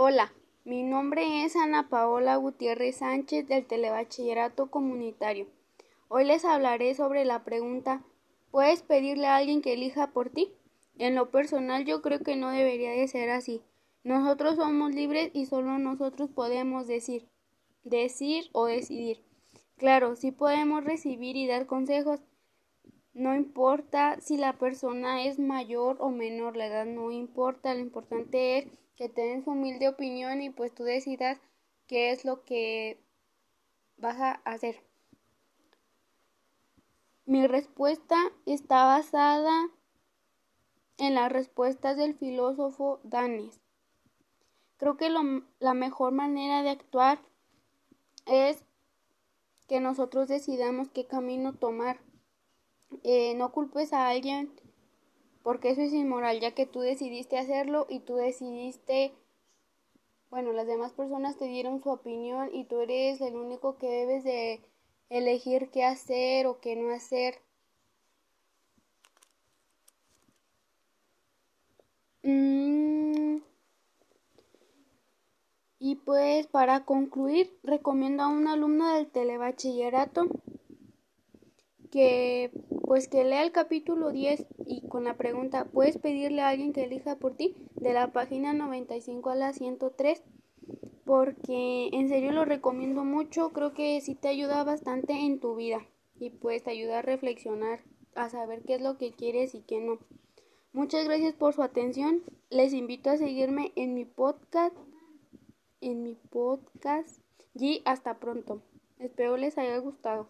Hola, mi nombre es Ana Paola Gutiérrez Sánchez del Telebachillerato Comunitario. Hoy les hablaré sobre la pregunta ¿Puedes pedirle a alguien que elija por ti? En lo personal yo creo que no debería de ser así. Nosotros somos libres y solo nosotros podemos decir, decir o decidir. Claro, sí podemos recibir y dar consejos. No importa si la persona es mayor o menor, la edad no importa, lo importante es que te su humilde opinión y pues tú decidas qué es lo que vas a hacer. Mi respuesta está basada en las respuestas del filósofo Danes. Creo que la mejor manera de actuar es que nosotros decidamos qué camino tomar. Eh, no culpes a alguien porque eso es inmoral, ya que tú decidiste hacerlo y tú decidiste, bueno, las demás personas te dieron su opinión y tú eres el único que debes de elegir qué hacer o qué no hacer. Mm. Y pues para concluir, recomiendo a un alumno del telebachillerato que pues que lea el capítulo 10 y con la pregunta ¿puedes pedirle a alguien que elija por ti? de la página 95 a la 103 porque en serio lo recomiendo mucho, creo que sí te ayuda bastante en tu vida y pues te ayuda a reflexionar, a saber qué es lo que quieres y qué no. Muchas gracias por su atención. Les invito a seguirme en mi podcast en mi podcast y hasta pronto. Espero les haya gustado.